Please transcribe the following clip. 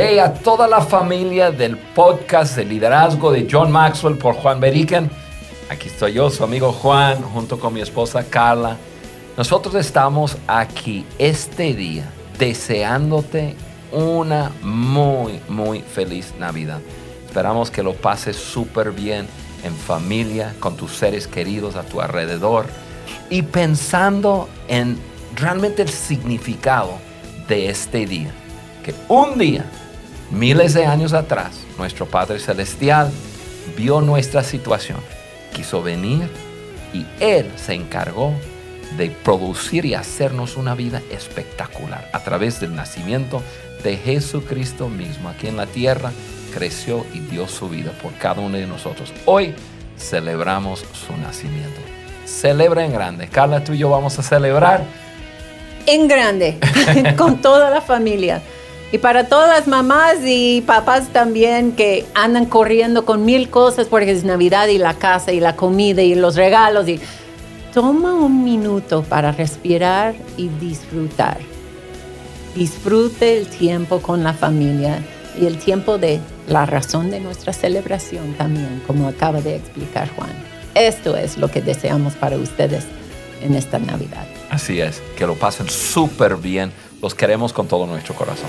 Hey, a toda la familia del podcast de liderazgo de John Maxwell por Juan Beriken. Aquí estoy yo, su amigo Juan, junto con mi esposa Carla. Nosotros estamos aquí este día deseándote una muy, muy feliz Navidad. Esperamos que lo pases súper bien en familia, con tus seres queridos a tu alrededor y pensando en realmente el significado de este día. Que un día, miles de años atrás, nuestro Padre Celestial vio nuestra situación, quiso venir y Él se encargó de producir y hacernos una vida espectacular a través del nacimiento de Jesucristo mismo aquí en la tierra creció y dio su vida por cada uno de nosotros. Hoy celebramos su nacimiento. Celebra en grande. Carla, tú y yo vamos a celebrar. En grande, con toda la familia. Y para todas las mamás y papás también que andan corriendo con mil cosas porque es Navidad y la casa y la comida y los regalos. Y toma un minuto para respirar y disfrutar. Disfrute el tiempo con la familia y el tiempo de la razón de nuestra celebración también, como acaba de explicar Juan. Esto es lo que deseamos para ustedes en esta Navidad. Así es, que lo pasen súper bien. Los queremos con todo nuestro corazón.